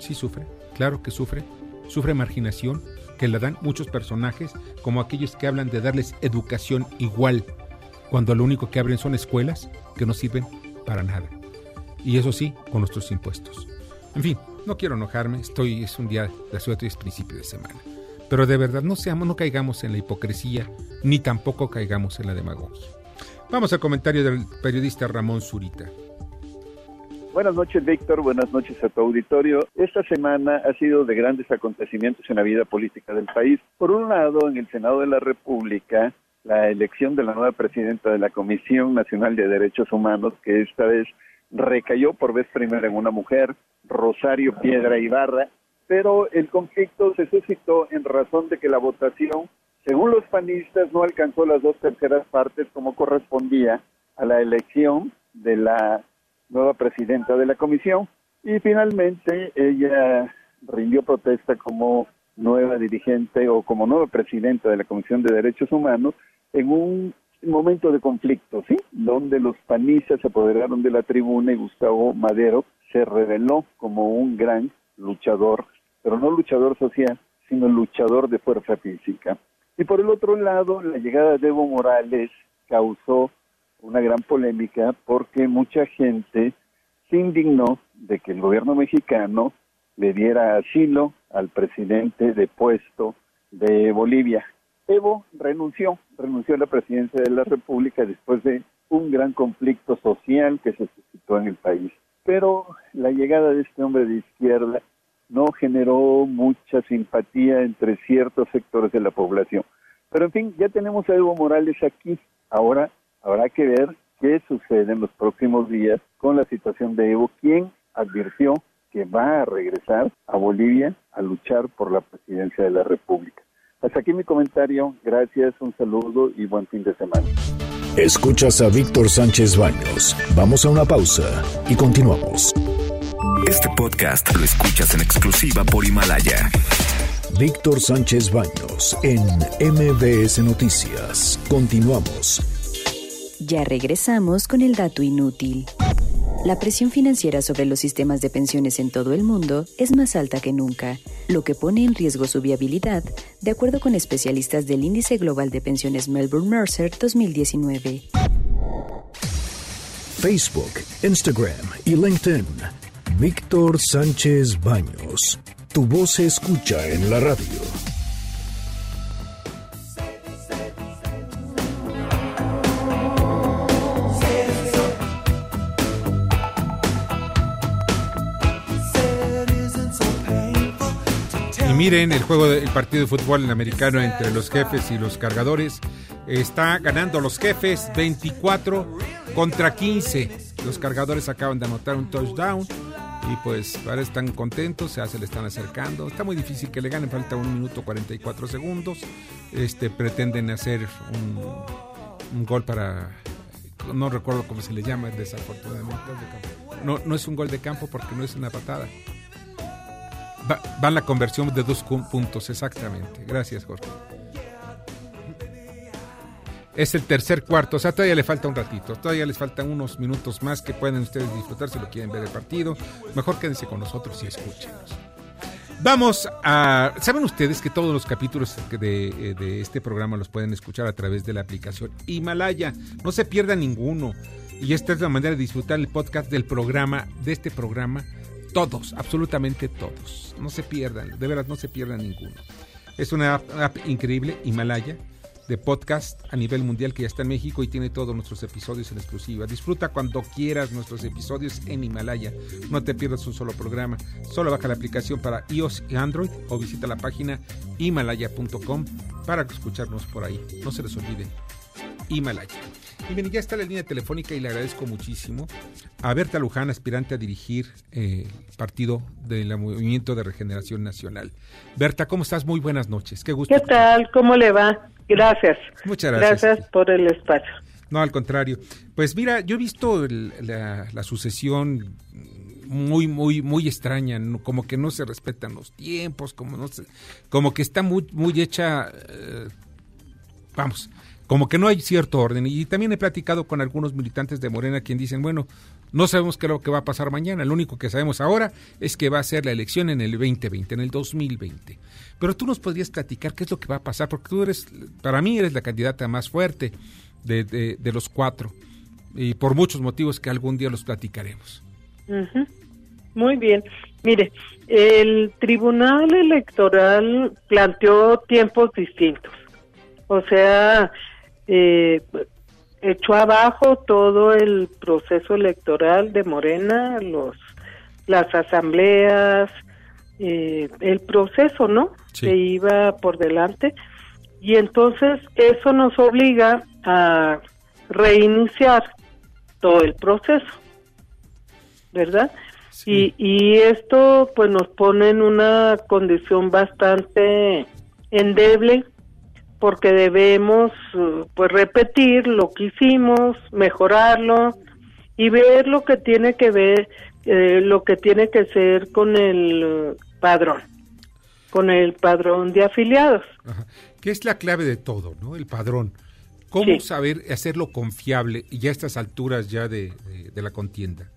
Sí sufre, claro que sufre. Sufre marginación, que le dan muchos personajes, como aquellos que hablan de darles educación igual, cuando lo único que abren son escuelas que no sirven para nada. Y eso sí, con nuestros impuestos. En fin, no quiero enojarme, estoy, es un día de suerte y es principio de semana. Pero de verdad no seamos, no caigamos en la hipocresía ni tampoco caigamos en la demagogia. Vamos al comentario del periodista Ramón Zurita. Buenas noches, Víctor. Buenas noches a tu auditorio. Esta semana ha sido de grandes acontecimientos en la vida política del país. Por un lado, en el Senado de la República, la elección de la nueva presidenta de la Comisión Nacional de Derechos Humanos, que esta vez recayó por vez primera en una mujer, Rosario Piedra Ibarra, pero el conflicto se suscitó en razón de que la votación, según los panistas, no alcanzó las dos terceras partes como correspondía a la elección de la nueva presidenta de la comisión y finalmente ella rindió protesta como nueva dirigente o como nueva presidenta de la Comisión de Derechos Humanos en un momento de conflicto, ¿sí? Donde los panistas se apoderaron de la tribuna y Gustavo Madero se reveló como un gran luchador, pero no luchador social, sino luchador de fuerza física. Y por el otro lado, la llegada de Evo Morales causó una gran polémica porque mucha gente se indignó de que el gobierno mexicano le diera asilo al presidente depuesto de Bolivia. Evo renunció, renunció a la presidencia de la República después de un gran conflicto social que se suscitó en el país. Pero la llegada de este hombre de izquierda no generó mucha simpatía entre ciertos sectores de la población. Pero en fin, ya tenemos a Evo Morales aquí. Ahora habrá que ver qué sucede en los próximos días con la situación de Evo, quien advirtió que va a regresar a Bolivia a luchar por la presidencia de la República. Hasta aquí mi comentario. Gracias, un saludo y buen fin de semana. Escuchas a Víctor Sánchez Baños. Vamos a una pausa y continuamos. Este podcast lo escuchas en exclusiva por Himalaya. Víctor Sánchez Baños en MBS Noticias. Continuamos. Ya regresamos con el dato inútil. La presión financiera sobre los sistemas de pensiones en todo el mundo es más alta que nunca, lo que pone en riesgo su viabilidad, de acuerdo con especialistas del Índice Global de Pensiones Melbourne Mercer 2019. Facebook, Instagram y LinkedIn. Víctor Sánchez Baños. Tu voz se escucha en la radio. Y miren el juego del partido de fútbol americano entre los jefes y los cargadores. Está ganando los jefes 24 contra 15. Los cargadores acaban de anotar un touchdown y pues ahora están contentos, ya se le están acercando. Está muy difícil que le ganen, falta un minuto 44 segundos. Este pretenden hacer un, un gol para no recuerdo cómo se le llama desafortunadamente. No, no es un gol de campo porque no es una patada. Va, va la conversión de dos puntos, exactamente. Gracias, Jorge. Es el tercer cuarto, o sea, todavía le falta un ratito, todavía les faltan unos minutos más que pueden ustedes disfrutar si lo quieren ver el partido. Mejor quédense con nosotros y escúchenos. Vamos a... ¿Saben ustedes que todos los capítulos de, de, este programa los pueden escuchar a través de la aplicación Himalaya? No se pierda ninguno. Y esta es la manera de disfrutar el podcast del programa, de este programa. Todos, absolutamente todos. No se pierdan, de veras no se pierdan ninguno. Es una app increíble, Himalaya de podcast a nivel mundial que ya está en México y tiene todos nuestros episodios en exclusiva. Disfruta cuando quieras nuestros episodios en Himalaya. No te pierdas un solo programa. Solo baja la aplicación para iOS y Android o visita la página himalaya.com para escucharnos por ahí. No se les olvide. Himalaya. Y bien, ya está la línea telefónica y le agradezco muchísimo a Berta Luján, aspirante a dirigir el eh, partido del Movimiento de Regeneración Nacional. Berta, ¿cómo estás? Muy buenas noches. Qué gusto. ¿Qué tal? ¿Cómo le va? Gracias. Muchas gracias. Gracias por el espacio. No, al contrario. Pues mira, yo he visto el, la, la, sucesión muy, muy, muy extraña, como que no se respetan los tiempos, como no se, como que está muy, muy hecha, eh, vamos, como que no hay cierto orden. Y también he platicado con algunos militantes de Morena quien dicen, bueno, no sabemos qué es lo que va a pasar mañana, lo único que sabemos ahora es que va a ser la elección en el 2020, en el 2020. Pero tú nos podrías platicar qué es lo que va a pasar, porque tú eres, para mí eres la candidata más fuerte de, de, de los cuatro, y por muchos motivos que algún día los platicaremos. Muy bien. Mire, el Tribunal Electoral planteó tiempos distintos. O sea, eh, echó abajo todo el proceso electoral de Morena, los las asambleas, eh, el proceso, ¿no? Que iba por delante. Y entonces eso nos obliga a reiniciar todo el proceso, ¿verdad? Y, y esto pues nos pone en una condición bastante endeble porque debemos pues repetir lo que hicimos, mejorarlo y ver lo que tiene que ver, eh, lo que tiene que ser con el padrón, con el padrón de afiliados. ¿Qué es la clave de todo, no? El padrón. ¿Cómo saber hacerlo confiable y ya a estas alturas ya de, de la contienda?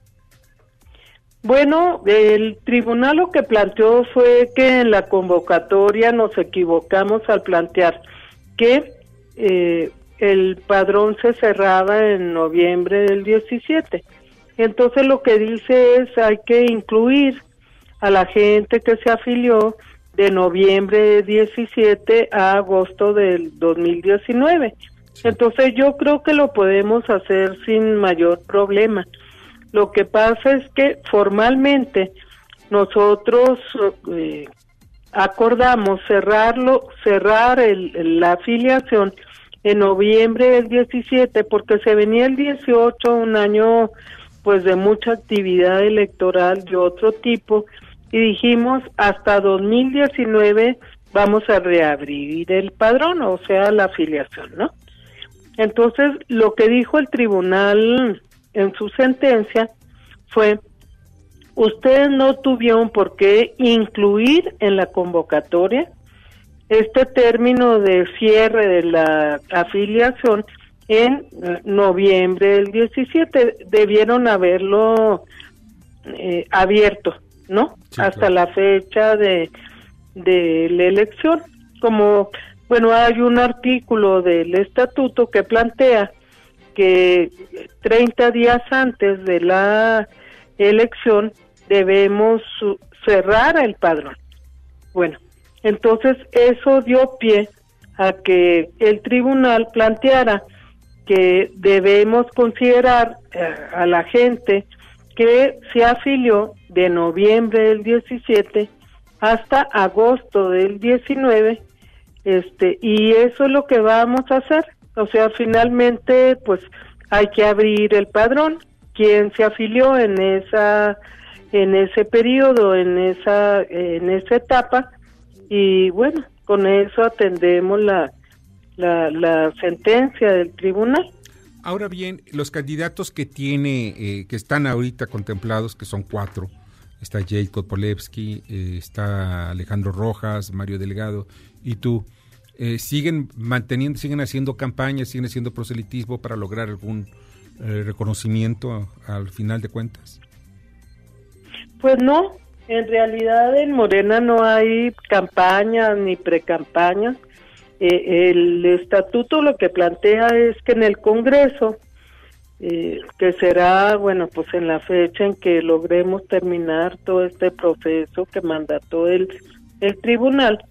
Bueno, el tribunal lo que planteó fue que en la convocatoria nos equivocamos al plantear que eh, el padrón se cerraba en noviembre del 17. Entonces lo que dice es hay que incluir a la gente que se afilió de noviembre 17 a agosto del 2019. Entonces yo creo que lo podemos hacer sin mayor problema. Lo que pasa es que formalmente nosotros eh, acordamos cerrarlo, cerrar el, la afiliación en noviembre del 17 porque se venía el 18 un año pues de mucha actividad electoral de otro tipo y dijimos hasta 2019 vamos a reabrir el padrón, o sea, la afiliación, ¿no? Entonces, lo que dijo el tribunal en su sentencia fue ustedes no tuvieron por qué incluir en la convocatoria este término de cierre de la afiliación en noviembre del 17. Debieron haberlo eh, abierto, ¿no? Hasta la fecha de, de la elección. Como, bueno, hay un artículo del estatuto que plantea que 30 días antes de la elección debemos cerrar el padrón. Bueno, entonces eso dio pie a que el tribunal planteara que debemos considerar eh, a la gente que se afilió de noviembre del 17 hasta agosto del 19 este y eso es lo que vamos a hacer o sea finalmente pues hay que abrir el padrón quien se afilió en esa en ese periodo, en esa en esa etapa y bueno, con eso atendemos la la, la sentencia del tribunal. Ahora bien, los candidatos que tiene, eh, que están ahorita contemplados, que son cuatro, está Jacob Polevsky, eh, está Alejandro Rojas, Mario Delgado y tú, eh, siguen manteniendo, siguen haciendo campañas, siguen haciendo proselitismo para lograr algún reconocimiento al final de cuentas. Pues no, en realidad en Morena no hay campañas ni precampañas. Eh, el estatuto lo que plantea es que en el Congreso, eh, que será, bueno, pues en la fecha en que logremos terminar todo este proceso que mandató el, el tribunal,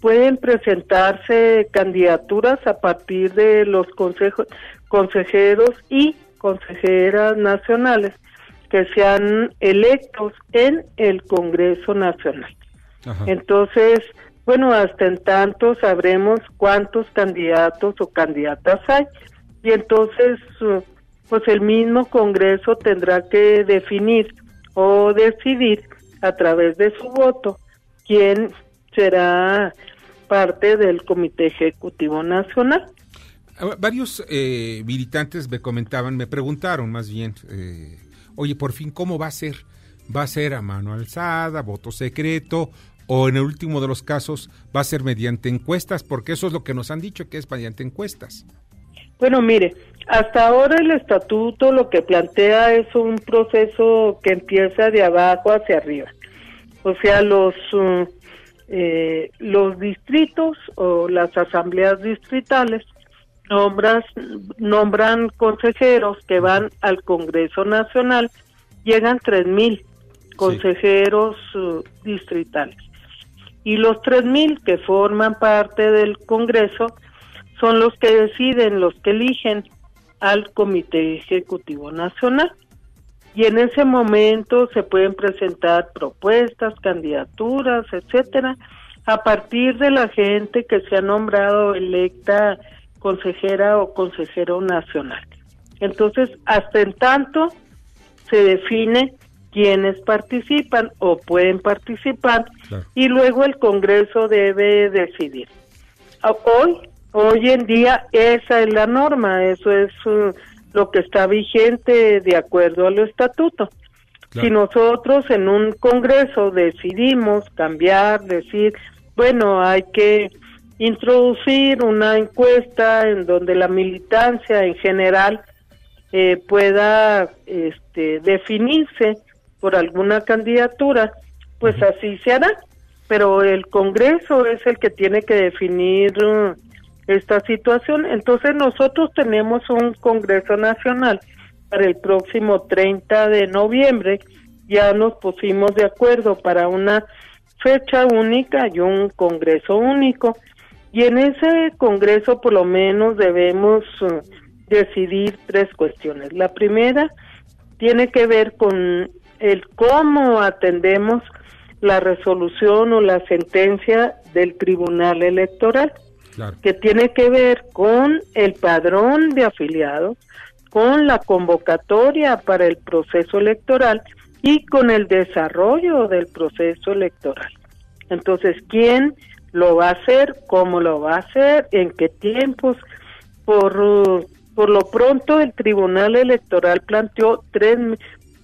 pueden presentarse candidaturas a partir de los consejos, consejeros y consejeras nacionales que sean electos en el Congreso Nacional. Entonces, bueno, hasta en tanto sabremos cuántos candidatos o candidatas hay y entonces pues el mismo Congreso tendrá que definir o decidir a través de su voto quién será parte del Comité Ejecutivo Nacional. Varios eh, militantes me comentaban, me preguntaron más bien, eh, oye, por fin, ¿cómo va a ser? ¿Va a ser a mano alzada, voto secreto? ¿O en el último de los casos va a ser mediante encuestas? Porque eso es lo que nos han dicho, que es mediante encuestas. Bueno, mire, hasta ahora el estatuto lo que plantea es un proceso que empieza de abajo hacia arriba. O sea, los, uh, eh, los distritos o las asambleas distritales nombras, nombran consejeros que van al Congreso Nacional, llegan 3.000 consejeros uh, distritales. Y los 3.000 que forman parte del Congreso son los que deciden, los que eligen al Comité Ejecutivo Nacional. Y en ese momento se pueden presentar propuestas, candidaturas, etcétera, a partir de la gente que se ha nombrado electa consejera o consejero nacional. Entonces, hasta en tanto se define quiénes participan o pueden participar y luego el Congreso debe decidir. Hoy, hoy en día esa es la norma, eso es uh, lo que está vigente de acuerdo al estatuto. Si nosotros en un Congreso decidimos cambiar, decir, bueno, hay que introducir una encuesta en donde la militancia en general eh, pueda este, definirse por alguna candidatura, pues así se hará. Pero el Congreso es el que tiene que definir uh, esta situación. Entonces nosotros tenemos un Congreso Nacional para el próximo 30 de noviembre. Ya nos pusimos de acuerdo para una fecha única y un Congreso único. Y en ese Congreso por lo menos debemos uh, decidir tres cuestiones. La primera tiene que ver con el cómo atendemos la resolución o la sentencia del Tribunal Electoral, que tiene que ver con el padrón de afiliados, con la convocatoria para el proceso electoral y con el desarrollo del proceso electoral. Entonces, ¿quién lo va a hacer? ¿Cómo lo va a hacer? ¿En qué tiempos? Por, por lo pronto, el Tribunal Electoral planteó tres,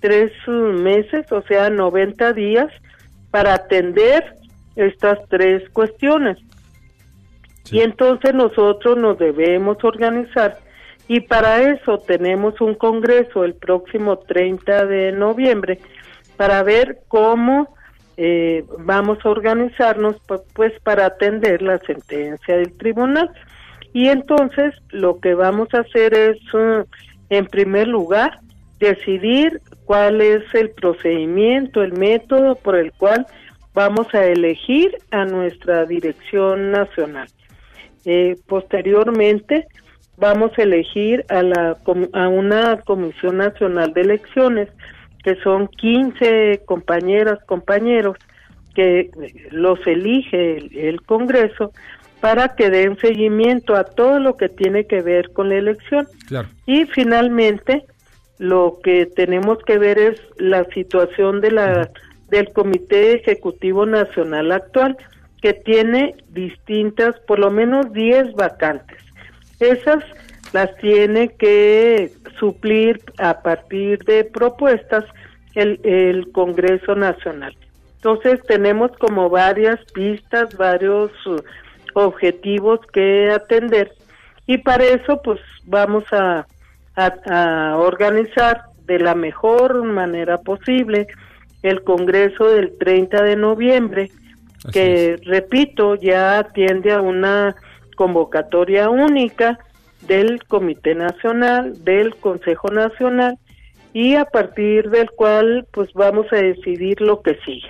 tres meses, o sea, 90 días, para atender estas tres cuestiones. Y entonces nosotros nos debemos organizar y para eso tenemos un congreso el próximo 30 de noviembre para ver cómo eh, vamos a organizarnos pues para atender la sentencia del tribunal. Y entonces lo que vamos a hacer es, uh, en primer lugar, decidir cuál es el procedimiento, el método por el cual vamos a elegir a nuestra dirección nacional. Eh, posteriormente vamos a elegir a, la, a una Comisión Nacional de Elecciones que son 15 compañeras, compañeros, que los elige el, Congreso para que den seguimiento a todo lo que tiene que ver con la elección. Y finalmente, lo que tenemos que ver es la situación de la del Comité Ejecutivo Nacional actual, que tiene distintas, por lo menos 10 vacantes. Esas las tiene que suplir a partir de propuestas el, el Congreso Nacional. Entonces tenemos como varias pistas, varios uh, objetivos que atender y para eso pues vamos a, a, organizar de la mejor manera posible el Congreso del 30 de noviembre, que repito, ya atiende a una convocatoria única del Comité Nacional, del Consejo Nacional y a partir del cual pues vamos a decidir lo que sigue.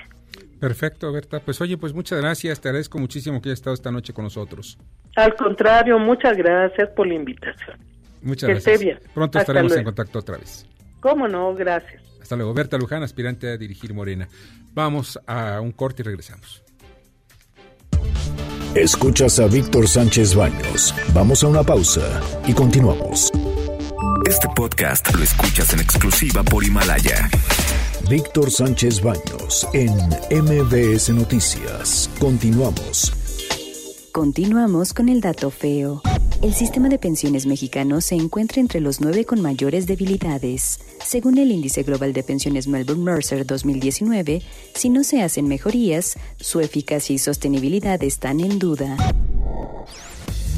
Perfecto, Berta. Pues oye, pues muchas gracias, te agradezco muchísimo que hayas estado esta noche con nosotros. Al contrario, muchas gracias por la invitación. Muchas gracias. Esté bien. Pronto estaremos en contacto otra vez. ¿Cómo no? Gracias. Hasta luego. Berta Luján, aspirante a dirigir Morena. Vamos a un corte y regresamos. Escuchas a Víctor Sánchez Baños. Vamos a una pausa y continuamos. Este podcast lo escuchas en exclusiva por Himalaya. Víctor Sánchez Baños en MBS Noticias. Continuamos. Continuamos con el dato feo. El sistema de pensiones mexicano se encuentra entre los nueve con mayores debilidades. Según el índice global de pensiones Melbourne Mercer 2019, si no se hacen mejorías, su eficacia y sostenibilidad están en duda.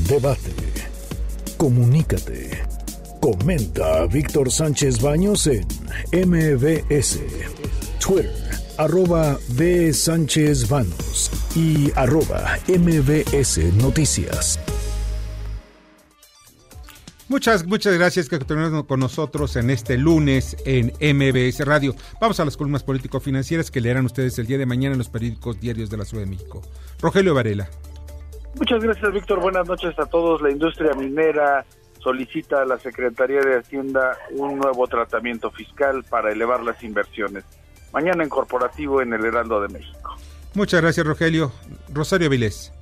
Debate. Comunícate. Comenta Víctor Sánchez Baños en MBS, Twitter, arroba B. Sánchez Baños y arroba MBS Noticias. Muchas, muchas gracias que continúen con nosotros en este lunes en MBS Radio. Vamos a las columnas político-financieras que leerán ustedes el día de mañana en los periódicos diarios de la Ciudad de México. Rogelio Varela. Muchas gracias, Víctor. Buenas noches a todos. La industria minera solicita a la Secretaría de Hacienda un nuevo tratamiento fiscal para elevar las inversiones. Mañana en corporativo en el Heraldo de México. Muchas gracias, Rogelio. Rosario Vilés.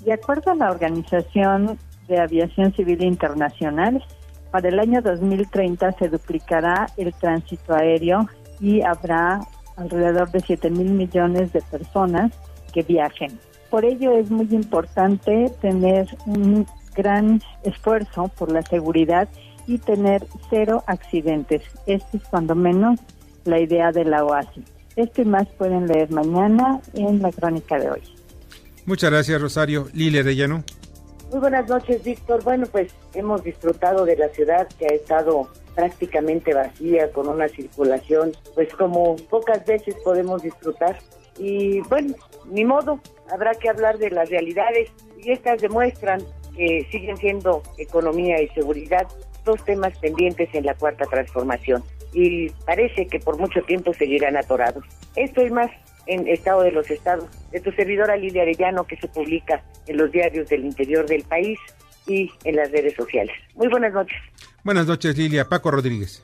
De acuerdo a la Organización de Aviación Civil Internacional, para el año 2030 se duplicará el tránsito aéreo y habrá alrededor de 7 mil millones de personas que viajen. Por ello es muy importante tener un gran esfuerzo por la seguridad y tener cero accidentes. Este es cuando menos la idea de la OASI. Esto y más pueden leer mañana en la crónica de hoy. Muchas gracias, Rosario. Lilia de Llano. Muy buenas noches, Víctor. Bueno, pues hemos disfrutado de la ciudad que ha estado prácticamente vacía, con una circulación, pues como pocas veces podemos disfrutar. Y bueno, ni modo, habrá que hablar de las realidades y estas demuestran que siguen siendo economía y seguridad dos temas pendientes en la cuarta transformación y parece que por mucho tiempo seguirán atorados. Esto y más en Estado de los Estados, de tu servidora Lidia Arellano, que se publica en los diarios del interior del país y en las redes sociales. Muy buenas noches. Buenas noches, Lilia. Paco Rodríguez.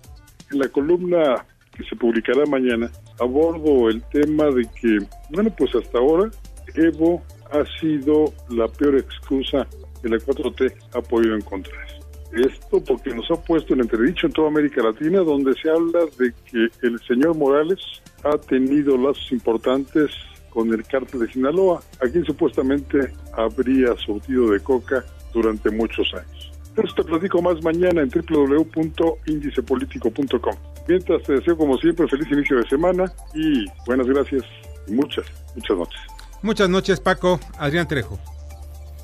En la columna que se publicará mañana, abordo el tema de que, bueno, pues hasta ahora Evo ha sido la peor excusa que la 4T ha podido encontrar. Esto porque nos ha puesto en entredicho en toda América Latina, donde se habla de que el señor Morales ha tenido lazos importantes con el cártel de Sinaloa, a quien supuestamente habría surtido de coca durante muchos años. Esto te platico más mañana en www.indicepolitico.com. Mientras te deseo como siempre feliz inicio de semana y buenas gracias y muchas, muchas noches. Muchas noches Paco, Adrián Trejo.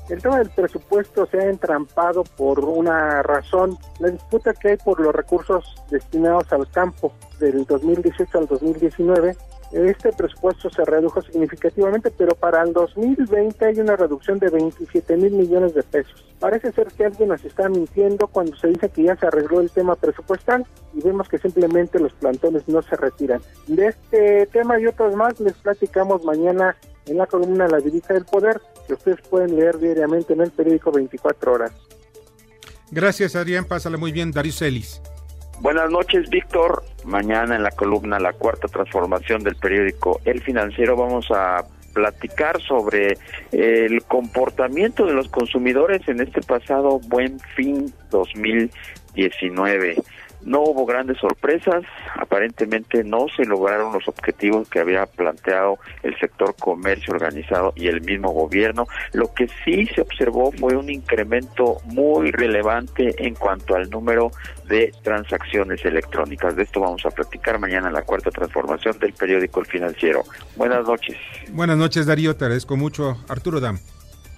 El tema del presupuesto se ha entrampado por una razón, la disputa que hay por los recursos destinados al campo del 2018 al 2019. Este presupuesto se redujo significativamente, pero para el 2020 hay una reducción de 27 mil millones de pesos. Parece ser que alguien nos está mintiendo cuando se dice que ya se arregló el tema presupuestal y vemos que simplemente los plantones no se retiran. De este tema y otros más les platicamos mañana en la columna La Divisa del Poder, que ustedes pueden leer diariamente en el periódico 24 horas. Gracias, Adrián. Pásala muy bien, Darius Ellis. Buenas noches, Víctor. Mañana en la columna La Cuarta Transformación del periódico El Financiero vamos a platicar sobre el comportamiento de los consumidores en este pasado buen fin 2019. No hubo grandes sorpresas, aparentemente no se lograron los objetivos que había planteado el sector comercio organizado y el mismo gobierno. Lo que sí se observó fue un incremento muy relevante en cuanto al número de transacciones electrónicas. De esto vamos a platicar mañana en la cuarta transformación del periódico El Financiero. Buenas noches. Buenas noches, Darío. Te agradezco mucho. Arturo Dam.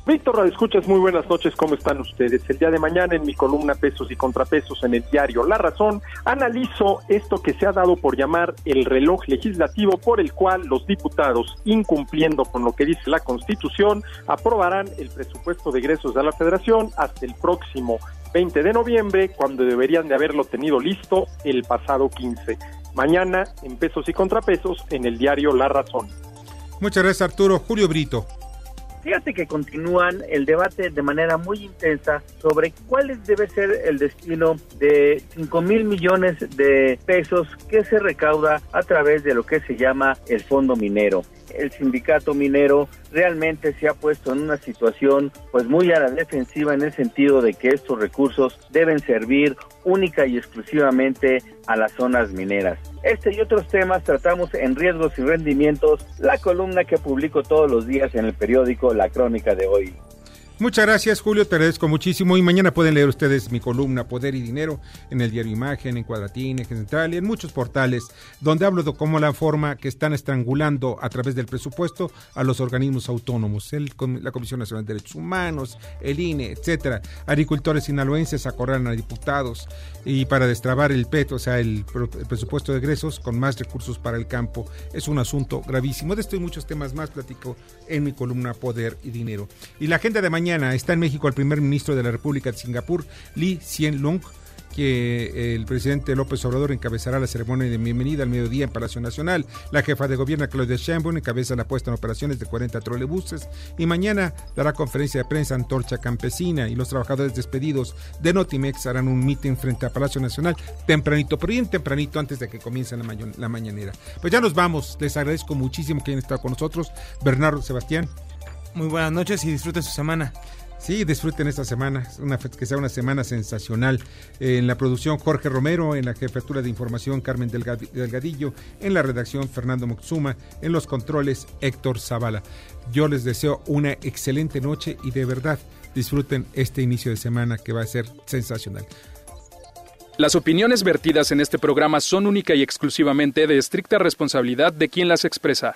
Víctor escuchas muy buenas noches, ¿cómo están ustedes? El día de mañana en mi columna Pesos y Contrapesos en el diario La Razón, analizo esto que se ha dado por llamar el reloj legislativo por el cual los diputados, incumpliendo con lo que dice la Constitución, aprobarán el presupuesto de egresos de la Federación hasta el próximo 20 de noviembre, cuando deberían de haberlo tenido listo el pasado 15. Mañana en Pesos y Contrapesos en el diario La Razón. Muchas gracias Arturo. Julio Brito. Fíjate que continúan el debate de manera muy intensa sobre cuál debe ser el destino de 5 mil millones de pesos que se recauda a través de lo que se llama el fondo minero el sindicato minero realmente se ha puesto en una situación pues muy a la defensiva en el sentido de que estos recursos deben servir única y exclusivamente a las zonas mineras. Este y otros temas tratamos en riesgos y rendimientos, la columna que publico todos los días en el periódico La Crónica de hoy. Muchas gracias, Julio. Te agradezco muchísimo. Y mañana pueden leer ustedes mi columna Poder y Dinero en el diario Imagen, en Cuadratín, en Central y en muchos portales donde hablo de cómo la forma que están estrangulando a través del presupuesto a los organismos autónomos, el, la Comisión Nacional de Derechos Humanos, el INE, etcétera. Agricultores sinaloenses acorralan a diputados y para destrabar el PET, o sea, el, presupuesto de egresos con más recursos para el campo. Es un asunto gravísimo. De esto y muchos temas más platico en mi columna Poder y Dinero. Y la agenda de mañana está en México el primer ministro de la República de Singapur, Lee Hsien Loong, que el presidente López Obrador encabezará la ceremonia de bienvenida al mediodía en Palacio Nacional. La jefa de gobierno, Claudia Sheinbaum, encabeza la puesta en operaciones de 40 trolebuses y mañana dará conferencia de prensa Antorcha Campesina y los trabajadores despedidos de Notimex harán un mitin frente a Palacio Nacional tempranito, pero bien tempranito antes de que comience la, la mañanera. Pues ya nos vamos. Les agradezco muchísimo que hayan estado con nosotros. Bernardo Sebastián. Muy buenas noches y disfruten su semana. Sí, disfruten esta semana, una, que sea una semana sensacional. En la producción Jorge Romero, en la jefatura de información Carmen Delgadillo, en la redacción Fernando Moxuma, en los controles Héctor Zavala. Yo les deseo una excelente noche y de verdad disfruten este inicio de semana que va a ser sensacional. Las opiniones vertidas en este programa son única y exclusivamente de estricta responsabilidad de quien las expresa.